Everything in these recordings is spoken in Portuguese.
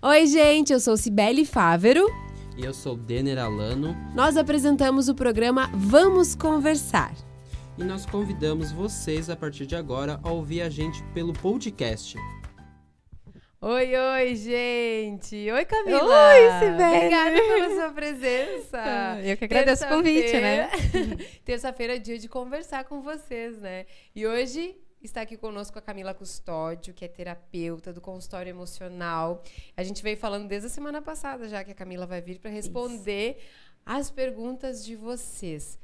Oi, gente, eu sou Cibele Fávero. E eu sou Denner Alano. Nós apresentamos o programa Vamos Conversar. E nós convidamos vocês, a partir de agora, a ouvir a gente pelo podcast. Oi, oi, gente! Oi, Camila! Oi, Sibeli! Obrigada pela sua presença! Eu que agradeço o convite, né? Terça-feira é dia de conversar com vocês, né? E hoje está aqui conosco a Camila Custódio, que é terapeuta do consultório emocional. A gente veio falando desde a semana passada já que a Camila vai vir para responder Isso. as perguntas de vocês.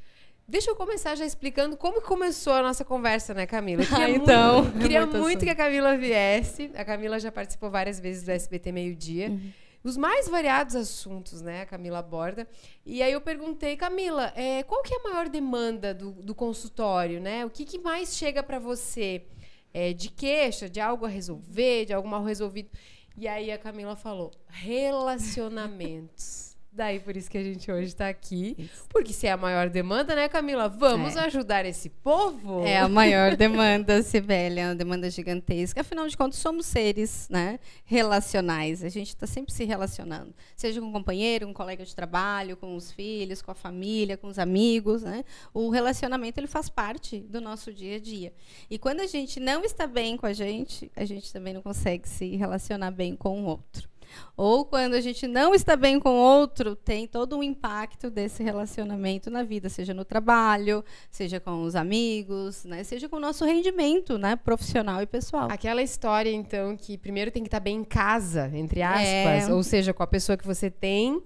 Deixa eu começar já explicando como começou a nossa conversa, né, Camila? Ah, então. Muito, queria muito, muito que a Camila viesse. A Camila já participou várias vezes do SBT Meio Dia. Uhum. Os mais variados assuntos, né, a Camila aborda. E aí eu perguntei, Camila, é, qual que é a maior demanda do, do consultório, né? O que, que mais chega para você é, de queixa, de algo a resolver, de algo mal resolvido? E aí a Camila falou, relacionamentos. Daí por isso que a gente hoje está aqui. Isso. Porque se é a maior demanda, né, Camila? Vamos é. ajudar esse povo? É a maior demanda, Sibeli, é uma demanda gigantesca. Afinal de contas, somos seres né, relacionais. A gente está sempre se relacionando. Seja com um companheiro, com um colega de trabalho, com os filhos, com a família, com os amigos. Né? O relacionamento ele faz parte do nosso dia a dia. E quando a gente não está bem com a gente, a gente também não consegue se relacionar bem com o outro. Ou quando a gente não está bem com outro, tem todo um impacto desse relacionamento na vida, seja no trabalho, seja com os amigos, né? seja com o nosso rendimento né? profissional e pessoal. Aquela história, então, que primeiro tem que estar bem em casa, entre aspas, é... ou seja, com a pessoa que você tem,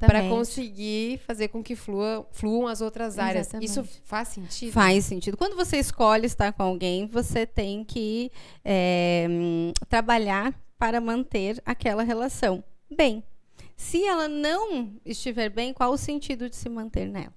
para conseguir fazer com que flua, fluam as outras áreas. Exatamente. Isso faz sentido? Faz sentido. Quando você escolhe estar com alguém, você tem que é, trabalhar para manter aquela relação bem. Se ela não estiver bem, qual o sentido de se manter nela?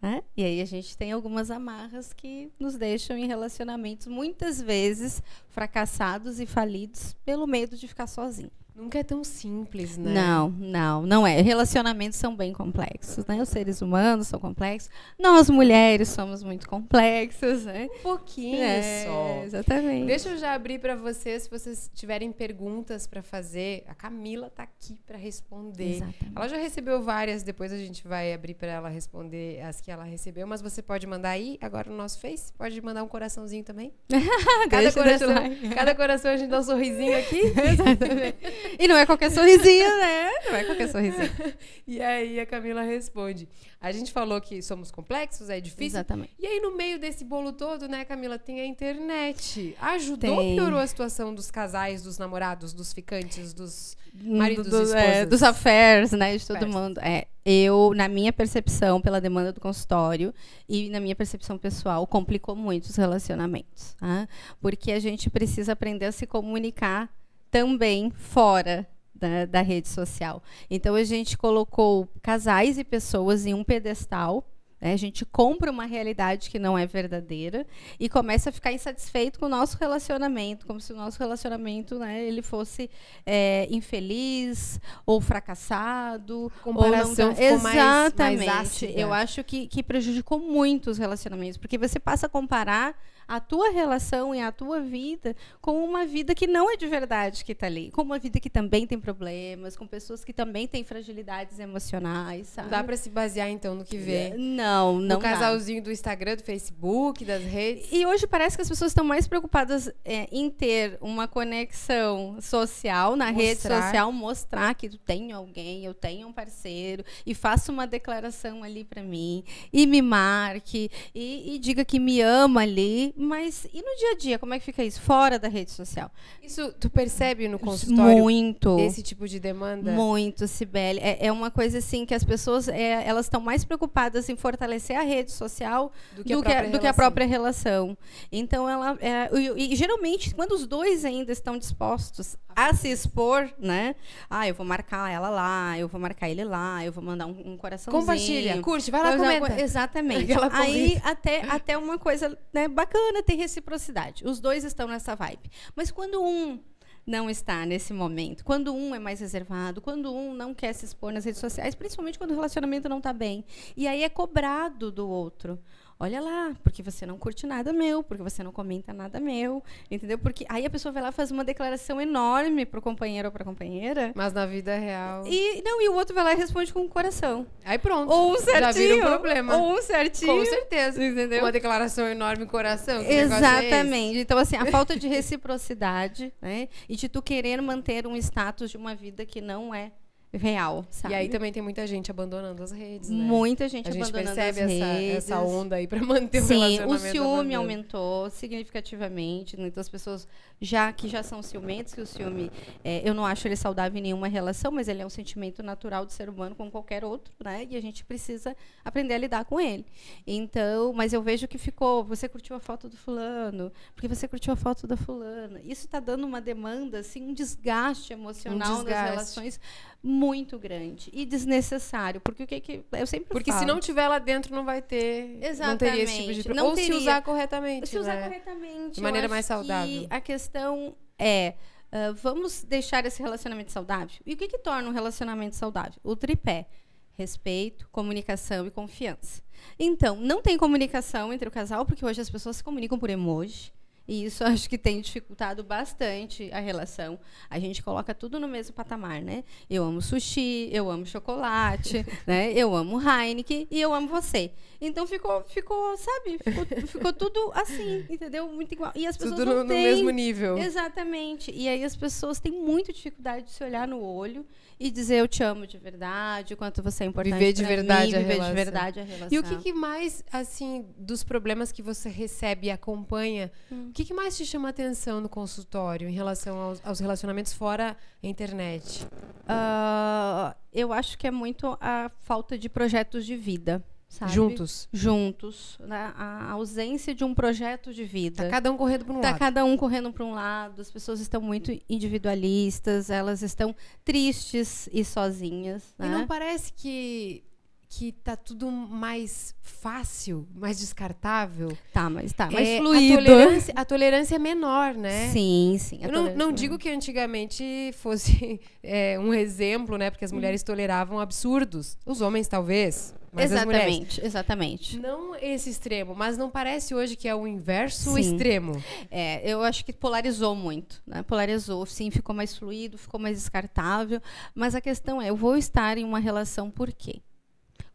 Né? E aí a gente tem algumas amarras que nos deixam em relacionamentos muitas vezes fracassados e falidos pelo medo de ficar sozinho. Nunca é tão simples, né? Não, não, não é. Relacionamentos são bem complexos, né? Os seres humanos são complexos. Nós, mulheres, somos muito complexos, né? Um pouquinho é, só. Exatamente. Deixa eu já abrir para vocês, se vocês tiverem perguntas para fazer. A Camila está aqui para responder. Exatamente. Ela já recebeu várias, depois a gente vai abrir para ela responder as que ela recebeu, mas você pode mandar aí, agora no nosso Face. Pode mandar um coraçãozinho também. cada, deixa, coração, deixa cada coração a gente dá um sorrisinho aqui. Exatamente. E não é qualquer sorrisinho, né? Não é qualquer sorrisinho. e aí a Camila responde: a gente falou que somos complexos, é difícil. Exatamente. E aí, no meio desse bolo todo, né, Camila, tem a internet. Ajudou ou piorou a situação dos casais, dos namorados, dos ficantes, dos maridos, do, do, é, dos affairs, né, de todo affairs. mundo. É, eu, na minha percepção, pela demanda do consultório e na minha percepção pessoal, complicou muito os relacionamentos. Tá? Porque a gente precisa aprender a se comunicar também fora da, da, rede social. Então a gente colocou casais e pessoas em um pedestal né? A gente compra uma realidade que não é verdadeira e começa a ficar insatisfeito com o nosso relacionamento, como se o nosso relacionamento né, ele fosse é, infeliz ou fracassado. Comparação ou não... Exatamente. Mais, mais Eu acho que, que prejudicou muito os relacionamentos, porque você passa a comparar a tua relação e a tua vida com uma vida que não é de verdade que está ali, com uma vida que também tem problemas, com pessoas que também têm fragilidades emocionais, sabe? Não dá para se basear então no que vê. Não, não. O casalzinho dá. do Instagram, do Facebook, das redes. E hoje parece que as pessoas estão mais preocupadas é, em ter uma conexão social na mostrar. rede social, mostrar que tu tem alguém, eu tenho um parceiro e faça uma declaração ali para mim e me marque e, e diga que me ama ali mas e no dia a dia, como é que fica isso? Fora da rede social? Isso tu percebe no consultório? Muito. Esse tipo de demanda? Muito, Sibeli. É, é uma coisa assim que as pessoas é, elas estão mais preocupadas em fortalecer a rede social do que, do a, própria que, do que a própria relação. Então ela é, e, e, geralmente quando os dois ainda estão dispostos a se expor, né? Ah, eu vou marcar ela lá, eu vou marcar ele lá, eu vou mandar um, um coraçãozinho. Compartilha, curte, vai lá, comenta. Exatamente. Aí até até uma coisa né, bacana bacana ter reciprocidade. Os dois estão nessa vibe. Mas quando um não está nesse momento, quando um é mais reservado, quando um não quer se expor nas redes sociais, principalmente quando o relacionamento não está bem, e aí é cobrado do outro. Olha lá, porque você não curte nada meu, porque você não comenta nada meu, entendeu? Porque aí a pessoa vai lá e faz uma declaração enorme pro companheiro ou pra companheira. Mas na vida real. E não, e o outro vai lá e responde com o coração. Aí pronto. Ou um certinho. Já vira um problema. Ou um certinho. Com certeza. Entendeu? Uma declaração enorme coração. é? Exatamente. Então, assim, a falta de reciprocidade, né? E de tu querer manter um status de uma vida que não é real, sabe? E aí também tem muita gente abandonando as redes, né? Muita gente A gente abandonando percebe as essa, redes. essa onda aí pra manter o Sim, o relacionamento. ciúme andando. aumentou significativamente. né? Então, as pessoas já que já são ciumentas, que o ciúme, é, eu não acho ele saudável em nenhuma relação, mas ele é um sentimento natural do ser humano como qualquer outro, né? E a gente precisa aprender a lidar com ele. Então, mas eu vejo que ficou, você curtiu a foto do fulano, porque você curtiu a foto da fulana. Isso está dando uma demanda, assim, um desgaste emocional nas desgaste. relações muito grande e desnecessário, porque o que que eu sempre Porque se falo, não tiver lá dentro, não vai ter. Não teria esse tipo de Exatamente. problema. Não Ou se teria. usar corretamente. se usar né? corretamente. De maneira mais saudável. a questão é. ah, vamos deixar esse relacionamento saudável? E o que, que torna um relacionamento saudável? O tripé: respeito, comunicação e confiança. Então, não tem comunicação entre o casal, porque hoje as pessoas se comunicam por emoji. E isso acho que tem dificultado bastante a relação. A gente coloca tudo no mesmo patamar, né? Eu amo sushi, eu amo chocolate, né? Eu amo Heineken e eu amo você. Então ficou, ficou, sabe? Ficou, ficou tudo assim, entendeu? Muito igual. E as pessoas Tudo não no, no têm. mesmo nível. Exatamente. E aí as pessoas têm muita dificuldade de se olhar no olho e dizer eu te amo de verdade, o quanto você é importante Viver de verdade mim, a viver relação. de verdade a relação. E o que, que mais, assim, dos problemas que você recebe e acompanha, Hum. O que, que mais te chama atenção no consultório em relação aos, aos relacionamentos fora a internet? Ah, eu acho que é muito a falta de projetos de vida, sabe? Juntos. Juntos. né? A ausência de um projeto de vida. Tá cada um correndo para um Tá lado. cada um correndo para um lado, as pessoas estão muito individualistas, elas estão tristes e sozinhas. E né? não parece que, que tá tudo mais fácil, mais descartável? Tá, mas tá mais É, fluido. A tolerância, a tolerância é menor, né? Sim, sim. Eu não, não tolerância digo que antigamente fosse é, um exemplo, né? Porque as mulheres toleravam absurdos. Os homens, talvez. Mas. Exatamente, exatamente. Não esse extremo, mas não parece hoje que é o inverso Sim. extremo. É, eu acho que polarizou muito, né? Polarizou, sim, ficou mais fluido, ficou mais descartável. Mas a questão é, eu vou estar em uma relação por quê?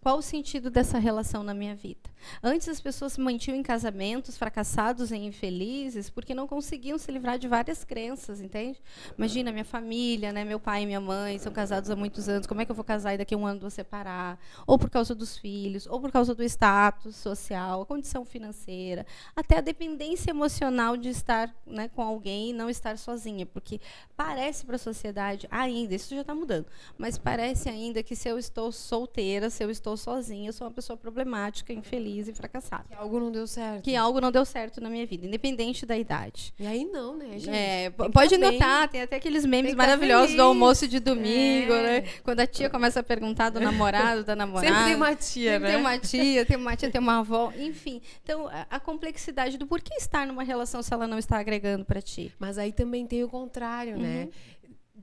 Qual o sentido dessa relação na minha vida? Antes as pessoas se mantinham em casamentos fracassados e infelizes porque não conseguiam se livrar de várias crenças, entende? Imagina, minha família, né, meu pai e minha mãe são casados há muitos anos, como é que eu vou casar e daqui a um ano vou separar? Ou por causa dos filhos, ou por causa do status social, a condição financeira, até a dependência emocional de estar né, com alguém e não estar sozinha, porque parece para a sociedade ainda, isso já está mudando, mas parece ainda que se eu estou solteira, se eu estou sozinha, eu sou uma pessoa problemática, infeliz e fracassada. Que algo não deu certo. Que algo não deu certo na minha vida, independente da idade. E aí não, né, gente? É, Tem que pode tá bem. notar, tem até aqueles memes Tem tá maravilhosos do almoço de domingo, É. né? Quando a tia começa a perguntar do namorado, da namorada. Sempre tem uma tia, Sempre né? tem uma tia, tem uma tia, tem uma avó, enfim. Então, a, a complexidade do porquê estar numa relação se ela não está agregando para ti. Mas aí também tem o contrário, né?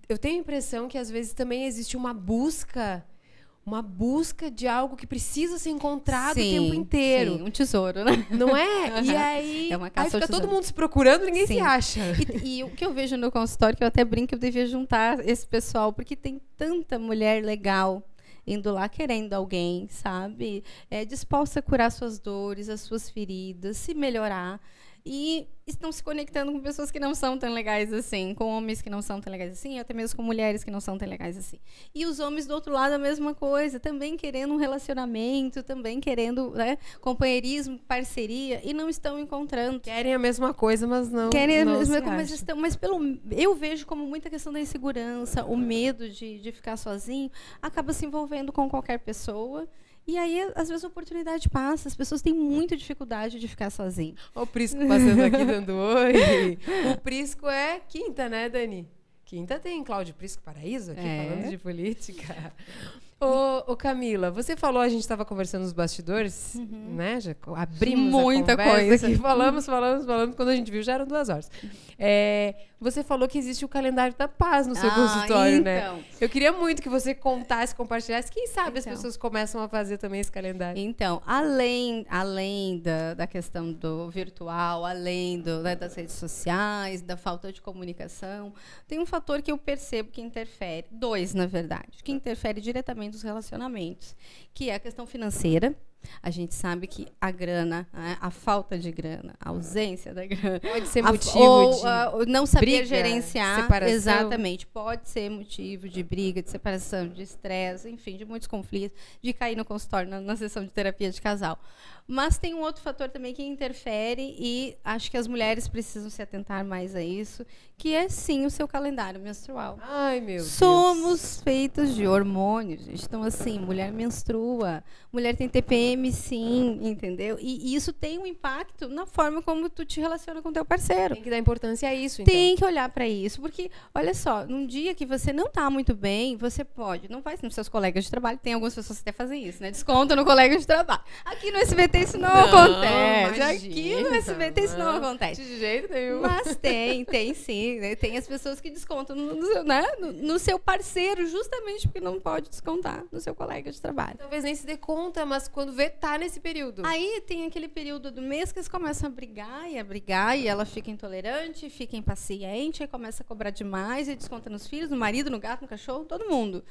Eu tenho a impressão que às vezes também existe uma busca, uma busca de algo que precisa ser encontrado o tempo inteiro. Sim, um tesouro, né? Não é? E aí, É uma aí caça ao fica todo mundo se procurando, ninguém se Sim. acha. E, e o que eu vejo no consultório, que eu até brinco, eu devia juntar esse pessoal, porque tem tanta mulher legal indo lá querendo alguém, sabe? É, disposta a curar suas dores, as suas feridas, se melhorar. E estão se conectando com pessoas que não são tão legais assim, com homens que não são tão legais assim, até mesmo com mulheres que não são tão legais assim. E os homens do outro lado a mesma coisa, também querendo um relacionamento, também querendo né, companheirismo, parceria, e não estão encontrando. Querem a mesma coisa, mas não. Querem a não mesma se coisa, mas estão, mas pelo eu vejo como muita questão da insegurança, o medo de, de ficar sozinho, acaba se envolvendo com qualquer pessoa. E aí, às vezes, a oportunidade passa, as pessoas têm muita dificuldade de ficar sozinho. Ó, o Prisco passando aqui dando oi. O Prisco é quinta, né, Dani? Quinta tem Cláudio Prisco Paraíso aqui É. falando de política. Ô, ô, Camila, você falou, a gente estava conversando nos bastidores, né? Já abrimos Uhum. Muita coisa. aqui, falamos, falamos, falamos. Quando a gente viu, já eram duas horas. É, você falou que existe o calendário da paz no seu Ah, consultório, né? então. Eu queria muito que você contasse, compartilhasse. Quem sabe as Então. pessoas começam a fazer também esse calendário. Então, além, além da, da questão do virtual, além do, né, das redes sociais, da falta de comunicação, tem um fator que eu percebo que interfere, dois, na verdade, que interfere diretamente nos relacionamentos, que é a questão financeira. A gente sabe que a grana, né, a falta de grana, a ausência da grana, Pode ser a- motivo ou, de... ah, o não saber briga, gerenciar. separação. Exatamente. Pode ser motivo de briga, de separação, de estresse, enfim, de muitos conflitos, de cair no consultório na, na sessão de terapia de casal. Mas tem um outro fator também que interfere e acho que as mulheres precisam se atentar mais a isso, que é sim o seu calendário menstrual. Ai, meu Deus. Somos feitos de hormônios, gente. Então, assim, mulher menstrua, mulher tem TPM, sim, entendeu? E, e isso tem um impacto na forma como tu te relaciona com teu parceiro. Tem que dar importância a isso, então. Tem que olhar para isso, porque, olha só, num dia que você não tá muito bem, você pode, não vai nos seus colegas de trabalho, tem algumas pessoas que até fazem isso, né? Desconto no colega de trabalho. Aqui no SBT isso não, Não, acontece. Aqui no imagina, SBT isso não não. acontece. De jeito nenhum. Mas tem, tem sim. né? Tem as pessoas que descontam no, no seu- né? no, no seu parceiro, justamente porque não pode descontar no seu colega de trabalho. Talvez nem se dê conta, mas quando vê, tá nesse período. Aí tem aquele período do mês que eles começam a brigar e a brigar, e ela fica intolerante, fica impaciente, aí começa a cobrar demais, e desconta nos filhos, no marido, no gato, no cachorro, todo mundo.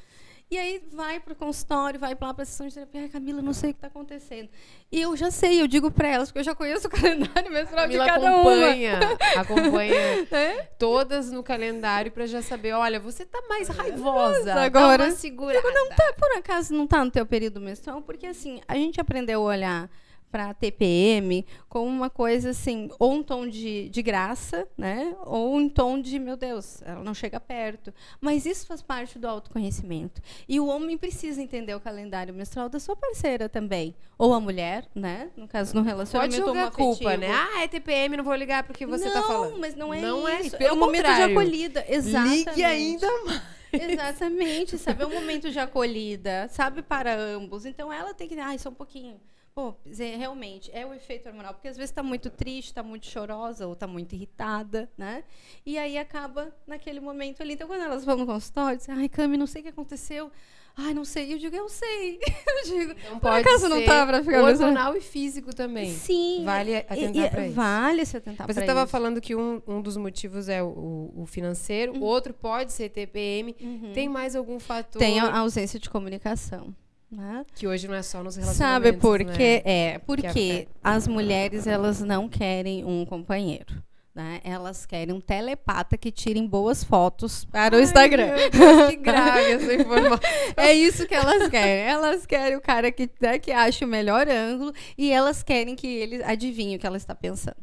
E aí vai pro consultório, vai lá pra sessão de terapia. Ai, Camila, não sei o que tá acontecendo. E eu já sei, eu digo pra elas, porque eu já conheço o calendário menstrual de Camila cada acompanha, acompanha uma. É? todas no calendário pra já saber, olha, você tá mais raivosa, agora- dá uma segurada. Tá, por acaso não tá no teu período menstrual? Porque assim, a gente aprendeu a olhar para TPM como uma coisa assim, ou um tom de, de graça, né? Ou um tom de, meu Deus, ela não chega perto. Mas isso faz parte do autoconhecimento. E o homem precisa entender o calendário menstrual da sua parceira também. Ou a mulher, né? No caso, no Pode relacionamento jogar a culpa, né? Ah, é TPM, não vou ligar porque você não, tá falando. mas não é Não é isso. pelo é um momento de acolhida. Exatamente. Ligue ainda mais. Exatamente, sabe? É um momento de acolhida, sabe? Para ambos. Então ela tem que. Ai, só um pouquinho. Pô, realmente, é o efeito hormonal. Porque às vezes está muito triste, está muito chorosa ou está muito irritada, né? E aí acaba naquele momento ali. Então, quando elas vão no consultório, dizem, ai, Cami, não sei o que aconteceu. Ai, não sei. Eu digo, eu sei. Eu digo, Então por acaso não tá pra ficar hormonal e físico também. Sim. Vale atentar pra isso. Vale se atentar Você pra estava falando que um, um dos motivos é o, o financeiro, o outro pode ser TPM. Tem mais algum fator Tem a ausência de comunicação. Né? que hoje não é só nos Sabe relacionamentos, por né? quê? É, porque as mulheres elas não querem um companheiro. Né? Elas querem um telepata que tirem boas fotos para o Ai, Instagram. meu Deus, que grave essa informação. É isso que elas querem. Elas querem o cara que, né, que acha o melhor ângulo e elas querem que ele adivinhe o que ela está pensando.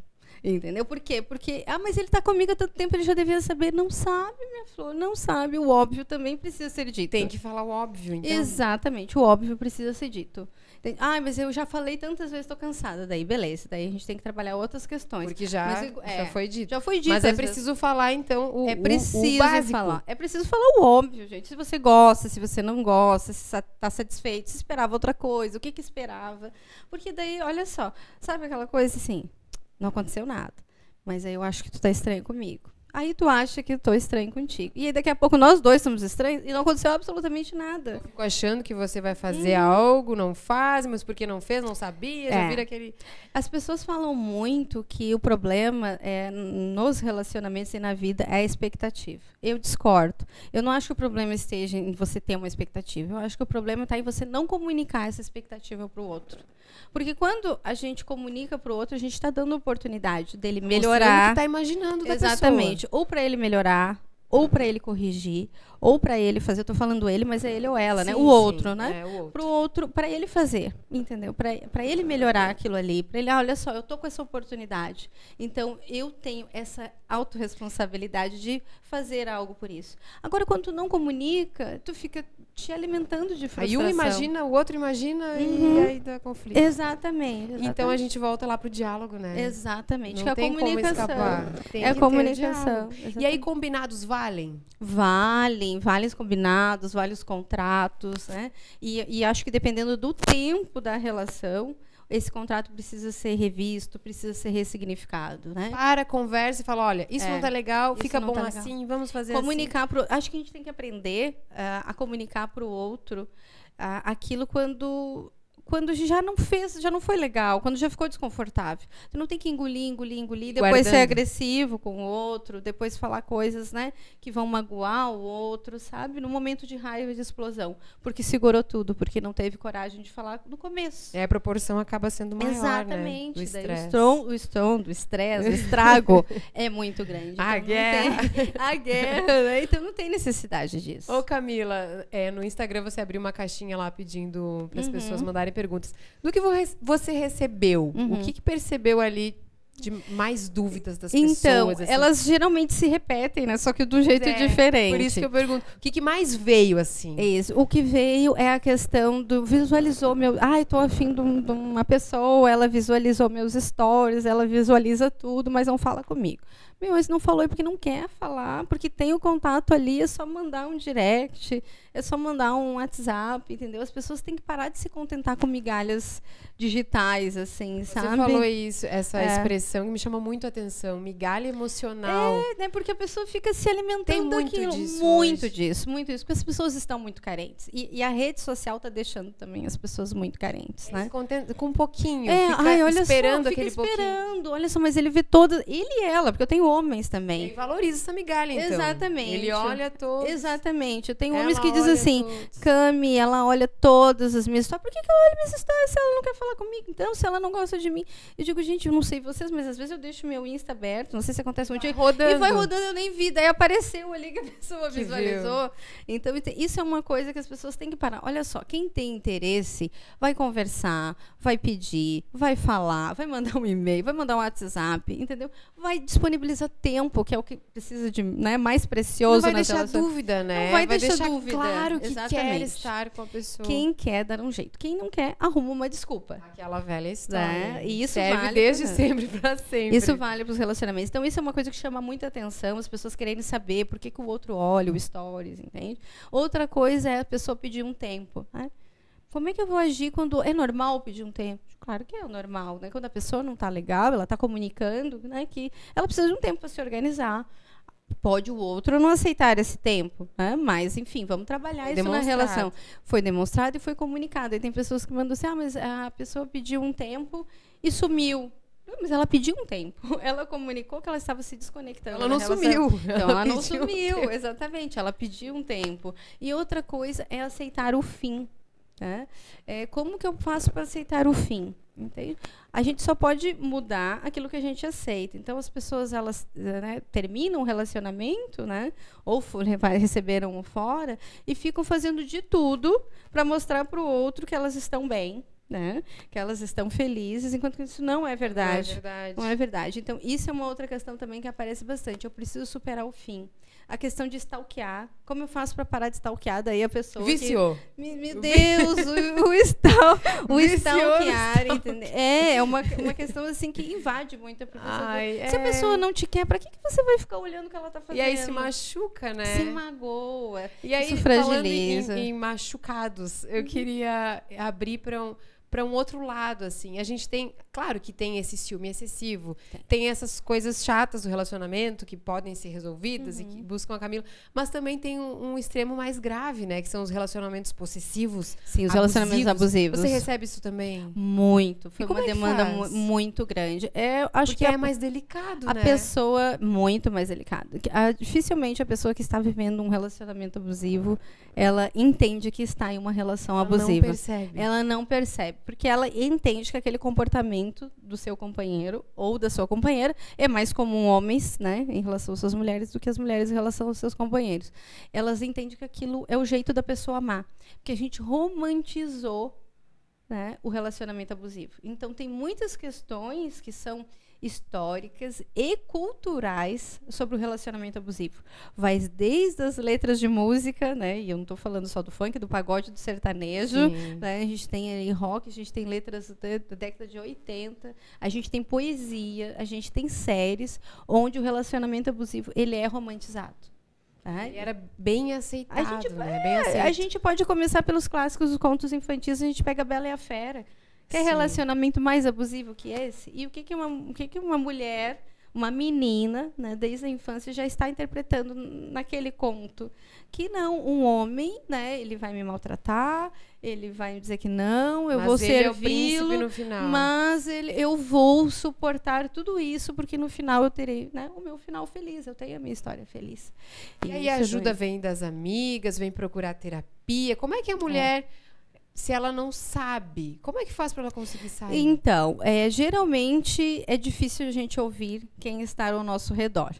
Entendeu? Por quê? Porque, ah, mas ele está comigo há tanto tempo, ele já devia saber. Não sabe, minha flor, não sabe. O óbvio também precisa ser dito. Tem que falar o óbvio, então. Exatamente, o óbvio precisa ser dito. Ah, mas eu já falei tantas vezes, estou cansada. Daí, beleza. Daí a gente tem que trabalhar outras questões. Porque já, Mas, é, já foi dito. Já foi dito. Mas é às vezes. preciso falar, então, o, É o- preciso o básico. falar. É preciso falar o óbvio, gente. Se você gosta, se você não gosta, se está satisfeito, se esperava outra coisa, o que, que esperava. Porque daí, olha só, sabe aquela coisa assim, não aconteceu nada. Mas aí eu acho que tu tá estranho comigo. Aí tu acha que eu tô estranho contigo. E aí daqui a pouco nós dois estamos estranhos e não aconteceu absolutamente nada. Fico achando que você vai fazer algo, não faz, mas porque não fez, não sabia, já É. vira aquele. As pessoas falam muito que o problema é, nos relacionamentos e na vida é a expectativa. Eu discordo. Eu não acho que o problema esteja em você ter uma expectativa. Eu acho que o problema está em você não comunicar essa expectativa para o outro. Porque quando a gente comunica para o outro, a gente está dando oportunidade dele melhorar. que tá imaginando da Exatamente. Ou para ele melhorar, ou para ele corrigir, ou para ele fazer. Eu tô falando ele, mas é ele ou ela, né? Sim, O sim. outro, né? É, o outro. Pro outro, para ele fazer, entendeu? Para ele melhorar aquilo ali, para ele, ah, olha só, eu tô com essa oportunidade. Então eu tenho essa autorresponsabilidade de fazer algo por isso. Agora quando tu não comunica, tu fica te alimentando de frustração. Aí um imagina, o outro imagina Uhum. e aí dá conflito. Exatamente. Então a exatamente. gente volta lá pro diálogo, né? Exatamente, Não que é a tem como comunicação. escapar. Tem é que ter comunicação. E aí exatamente. combinados valem? Vale, valem, valem os combinados, valem os contratos, né? E, e acho que dependendo do tempo da relação, esse contrato precisa ser revisto, precisa ser ressignificado, né? Para, conversa e fala, olha, isso É, não tá legal, fica bom tá legal. assim, vamos fazer comunicar pro, acho que a gente tem que aprender ah, a comunicar para o outro ah, aquilo quando quando já não fez, já não foi legal, quando já ficou desconfortável. Tu não tem que engolir, engolir, engolir, depois ser Guardando. agressivo com o outro, depois falar coisas, né, que vão magoar o outro, sabe? No momento de raiva, de explosão, porque segurou tudo, porque não teve coragem de falar no começo. É, a proporção acaba sendo maior, Exatamente. né? Do Daí o estrondo, o estrondo, o estresse, o estrago é muito grande. A Então não guerra. tem- a guerra, né? Então não tem necessidade disso. Ô, Camila, é, no Instagram você abriu uma caixinha lá pedindo para as Uhum. pessoas mandarem perguntas. Do que vo- você recebeu, Uhum. o que, que percebeu ali de mais dúvidas das Então, pessoas? assim? elas geralmente se repetem, né? Só que de um jeito É, diferente. Por isso que eu pergunto, o que, que mais veio, assim? É Isso. O que veio é a questão do visualizou meu. Ai, tô afim de, um- de uma pessoa, ela visualizou meus stories, ela visualiza tudo, mas não fala comigo. Meu, mas não falou é porque não quer falar, porque tem o contato ali, é só mandar um direct, é só mandar um WhatsApp, entendeu? As pessoas têm que parar de se contentar com migalhas digitais, assim, Você sabe? falou isso, essa É. expressão que me chamou muito a atenção, migalha emocional. É, né? Porque a pessoa fica se alimentando Tem muito daquilo. disso muito hoje. disso, muito disso. Porque as pessoas estão muito carentes. E, e a rede social está deixando também as pessoas muito carentes, Se né? contenta com um pouquinho, É, ai, olha esperando só, aquele pouquinho. esperando. Olha só, mas ele vê todas, ele e ela, porque eu tenho homens Ele também. valoriza essa migalha, então. Exatamente. Ele olha todos. Exatamente. Eu tenho ela homens que dizem assim, todos. Cami, ela olha todas as minhas histórias. Por que, que ela olha minhas histórias se ela não quer falar comigo? Então, se ela não gosta de mim. Eu digo, gente, eu não sei vocês, mas às vezes eu deixo meu Insta aberto. Não sei se acontece muito. Vai rodando. E vai rodando, eu nem vi. Daí apareceu ali que a pessoa Que visualizou. Então, ente- isso é uma coisa que as pessoas têm que parar. Olha só, quem tem interesse vai conversar, vai pedir, vai falar, vai mandar um e-mail, vai mandar um WhatsApp, entendeu? Vai disponibilizar tempo, que é o que precisa de né, mais precioso Não vai deixar relações. dúvida, né? Não vai deixar dúvida. claro que quer Exatamente. estar com a pessoa. Quem quer dar um jeito. Quem não quer, arruma uma desculpa. Aquela velha história. Né? E isso Serve vale desde pra- sempre pra sempre. Isso vale para os relacionamentos. Então, isso é uma coisa que chama muita atenção, as pessoas quererem saber por que, que o outro olha o stories, entende? Outra coisa é a pessoa pedir um tempo. né? Como é que eu vou agir quando. É normal pedir um tempo? Claro que é normal, né? Quando a pessoa não está legal, ela está comunicando né, que ela precisa de um tempo para se organizar. Pode o outro não aceitar esse tempo, né? mas enfim, vamos trabalhar Foi isso na relação. Foi demonstrado e foi comunicado. E tem pessoas que mandam assim: ah, mas a pessoa pediu um tempo e sumiu. Não, mas ela pediu um tempo. Ela comunicou que ela estava se desconectando. Ela não relação. sumiu. Então, ela não pediu um sumiu, tempo. exatamente. Ela pediu um tempo. E outra coisa é aceitar o fim. Né? É, como que eu faço para aceitar o fim? Entende? A gente só pode mudar aquilo que a gente aceita. Então, as pessoas elas né, terminam o relacionamento, né? ou receberam um fora, e ficam fazendo de tudo para mostrar para o outro que elas estão bem, né? que elas estão felizes, enquanto que isso não é Não é verdade. verdade. Não é verdade. Então, isso é uma outra questão também que aparece bastante. Eu preciso superar o fim. A questão de stalkear. Como eu faço para parar de stalkear daí a pessoa? que- Viciou. Me- Meu Deus, o, o, stal, o stalkear, entendeu? É, é uma, uma questão assim que invade muito a pessoa. Se a é. pessoa não te quer, para que, que você vai ficar olhando o que ela tá fazendo? E aí se machuca, né? Se magoa. E aí, Isso falando fragiliza. em, em machucados, eu queria abrir para um, para um outro lado, assim. A gente tem, claro que tem esse ciúme excessivo, tem, essas coisas chatas do relacionamento que podem ser resolvidas e Uhum. que buscam a Camila, mas também tem um, um extremo mais grave, né? Que são os relacionamentos possessivos. Sim, os relacionamentos abusivos. Você recebe isso também? Muito. Foi E uma é demanda mu- muito grande. É, acho Porque que é a- mais delicado, A né? pessoa, muito mais delicada. Que, ah, dificilmente a pessoa que está vivendo um relacionamento abusivo, ela entende que está em uma relação Ela abusiva. Não percebe. Ela não percebe, porque ela entende que aquele comportamento do seu companheiro ou da sua companheira é mais comum homens, né, em relação às suas mulheres, do que as mulheres em relação aos seus companheiros. Elas entendem que aquilo é o jeito da pessoa amar, porque a gente romantizou né, o relacionamento abusivo. Então tem muitas questões que são históricas e culturais sobre o relacionamento abusivo. Vai desde as letras de música, né? E eu não estou falando só do funk, do pagode, do sertanejo. Né? A gente tem aí rock, a gente tem letras da, da década de 80, a gente tem poesia, a gente tem séries onde o relacionamento abusivo ele é romantizado. Tá? E era bem aceitado, A gente, né? Bem é, aceito. a gente pode começar pelos clássicos dos contos infantis, a gente pega a Bela e a Fera. Quer Sim. relacionamento mais abusivo que esse? E o que, que, uma, o que, que uma mulher, uma menina, né, desde a infância, já está interpretando naquele conto? Que não, um homem, né, ele vai me maltratar, ele vai me dizer que não, eu Mas vou é o servi-lo, no final. mas ele, eu vou suportar tudo isso, porque no final eu terei né, o meu final feliz, eu tenho a minha história feliz. E aí isso a é ajuda vem das amigas, vem procurar terapia. Como é que a mulher, se ela não sabe, como é que faz para ela conseguir sair? Então, é, geralmente é difícil a gente ouvir quem está ao nosso redor.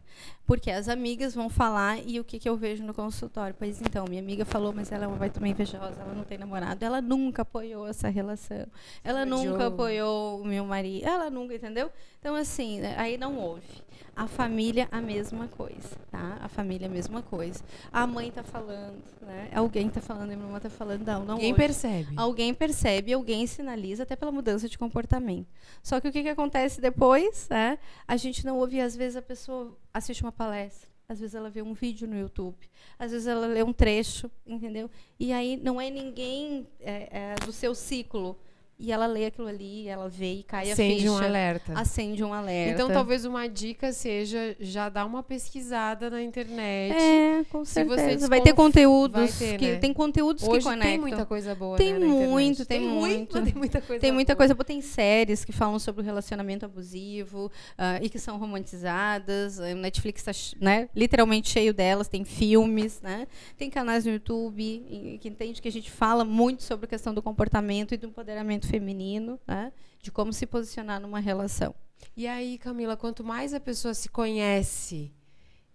Porque as amigas vão falar e o que, que eu vejo no consultório? Pois então, minha amiga falou, mas ela é vai também invejosa, ela não tem namorado. Ela nunca apoiou essa relação. Ela nunca apoiou o meu marido. Ela nunca, entendeu? Então, assim, né, aí não houve. A família, a mesma coisa, tá? A família, a mesma coisa. A mãe tá falando, né? Alguém tá falando, a minha irmã tá falando, não, não Ninguém houve. percebe. Alguém percebe, alguém sinaliza, até pela mudança de comportamento. Só que o que, que acontece depois? né? A gente não ouve, às vezes a pessoa assiste uma palestra, às vezes ela vê um vídeo no YouTube, às vezes ela lê um trecho, entendeu? E aí não é ninguém é, é, do seu ciclo. E ela lê aquilo ali, ela vê e cai a Acende ficha. um alerta. Acende um alerta. Então, talvez uma dica seja já dar uma pesquisada na internet. É, com Se você certeza. Vai ter conteúdos. vai ter, que, né? Tem conteúdos que Hoje conectam. tem muita coisa boa, Tem né, muito, tem muito, muito. mas tem muita coisa Tem muita boa. coisa boa. Tem séries que falam sobre o relacionamento abusivo ah, e que são romantizadas. A Netflix está né, literalmente cheio delas. Tem filmes, né? Tem canais no YouTube que entende que a gente fala muito sobre a questão do comportamento e do empoderamento feminino, né? De como se posicionar numa relação. E aí, Camila, quanto mais a pessoa se conhece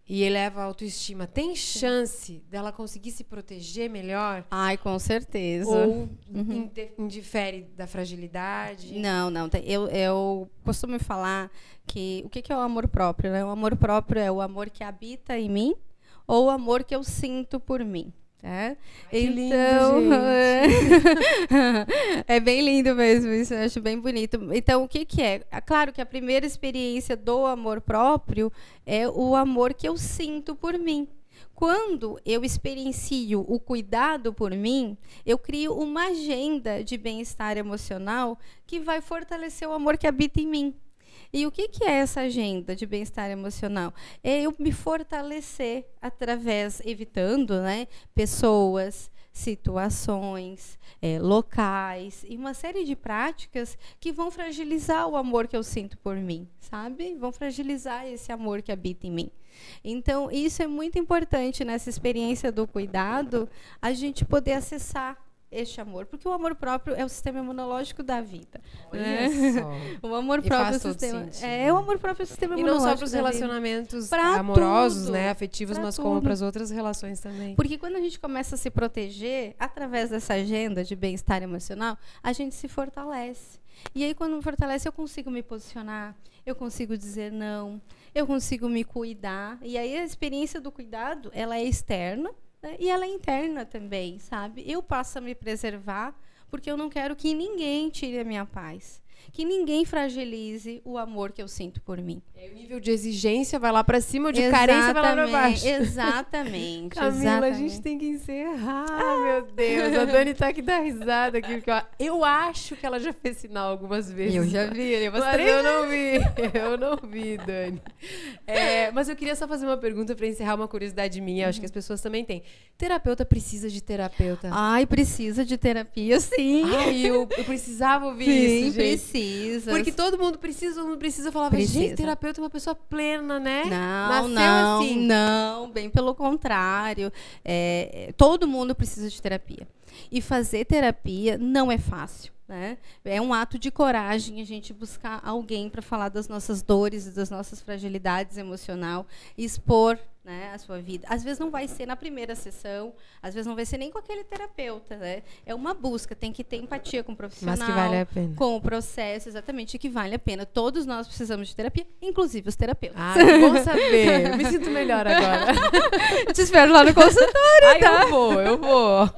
e eleva a autoestima, tem chance dela conseguir se proteger melhor? Ai, com certeza. Ou inde- indifere da fragilidade? Não, não. tem- Eu, eu costumo falar que o que que é o amor próprio? Né? O amor próprio é o amor que habita em mim ou o amor que eu sinto por mim. Tá? que lindo, então, gente. é bem lindo mesmo, isso eu acho bem bonito. Então, o que, que é? É Claro que a primeira experiência do amor próprio é o amor que eu sinto por mim. Quando eu experiencio o cuidado por mim, eu crio uma agenda de bem-estar emocional que vai fortalecer o amor que habita em mim. E o que, que é essa agenda de bem-estar emocional? É eu me fortalecer através, evitando né, pessoas, situações, eh, locais e uma série de práticas que vão fragilizar o amor que eu sinto por mim, sabe? Vão fragilizar esse amor que habita em mim. Então, isso é muito importante nessa experiência do cuidado, a gente poder acessar este amor, porque o amor próprio é o sistema imunológico da vida. Né? O amor E próprio é o sistema. É, o amor próprio é o sistema E não imunológico. só para os relacionamentos Pra amorosos, tudo. né, afetivos, mas como tudo. para as outras relações também. Porque quando a gente começa a se proteger através dessa agenda de bem-estar emocional, a gente se fortalece. E aí, quando me fortalece, eu consigo me posicionar, eu consigo dizer não, eu consigo me cuidar. E aí, a experiência do cuidado, ela é externa né, e ela é interna também, sabe? Eu passo a me preservar porque eu não quero que ninguém tire a minha paz. Que ninguém fragilize o amor que eu sinto por mim. É, o nível de exigência vai lá para cima, o de carência vai lá para baixo. Exatamente. Camila, exatamente. a gente tem que encerrar. meu Deus. A Dani tá aqui dá risada aqui, porque ó, eu acho que ela já fez sinal algumas vezes. Eu já vi, eu Mas eu não vi, eu não vi, Dani. É, mas eu queria só fazer uma pergunta para encerrar uma curiosidade minha, acho que as pessoas também têm. Terapeuta precisa de terapeuta? Ai, precisa de terapia, sim. Ai, eu, eu precisava ouvir sim, isso, gente. precisa. Porque todo mundo precisa, todo mundo precisa falar, Precisa. gente, terapeuta é uma pessoa plena, né? Não, Nasceu não, assim. não, bem pelo contrário. É, é, todo mundo precisa de terapia. E fazer terapia não é fácil. Né? É um ato de coragem a gente buscar alguém para falar das nossas dores e das nossas fragilidades emocional, expor né, a sua vida. Às vezes não vai ser na primeira sessão, às vezes não vai ser nem com aquele terapeuta. Né? É uma busca, tem que ter empatia com o profissional. Mas que vale a pena. Com o processo, exatamente, que vale a pena. Todos nós precisamos de terapia, inclusive os terapeutas. Ah, que bom saber. Eu me sinto melhor agora. Eu te espero lá no consultório. Ai, eu vou, eu vou.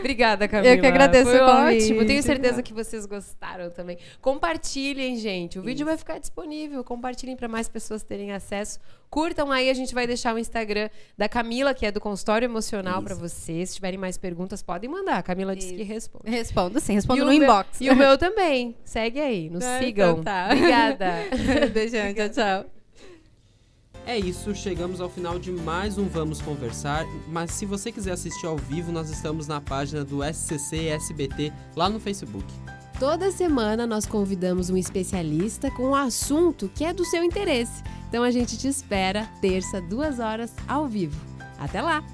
Obrigada, Camila. Eu que agradeço Foi o convite. ótimo. Tenho certeza que vocês gostaram também. Compartilhem, gente. O vídeo vai ficar disponível. Compartilhem para mais pessoas terem acesso. Curtam aí, a gente vai deixar o Instagram da Camila, que é do consultório emocional, para vocês. Se tiverem mais perguntas, podem mandar. A Camila disse que responde. Respondo sim, respondo E no meu- inbox. E o meu também. Segue aí, nos Ah, sigam. então tá. Obrigada. Beijão, tchau, tchau. É isso, chegamos ao final de mais um Vamos Conversar. Mas se você quiser assistir ao vivo, nós estamos na página do SCC SBT lá no Facebook. Toda semana nós convidamos um especialista com um assunto que é do seu interesse. Então a gente te espera terça, duas horas, ao vivo. Até lá!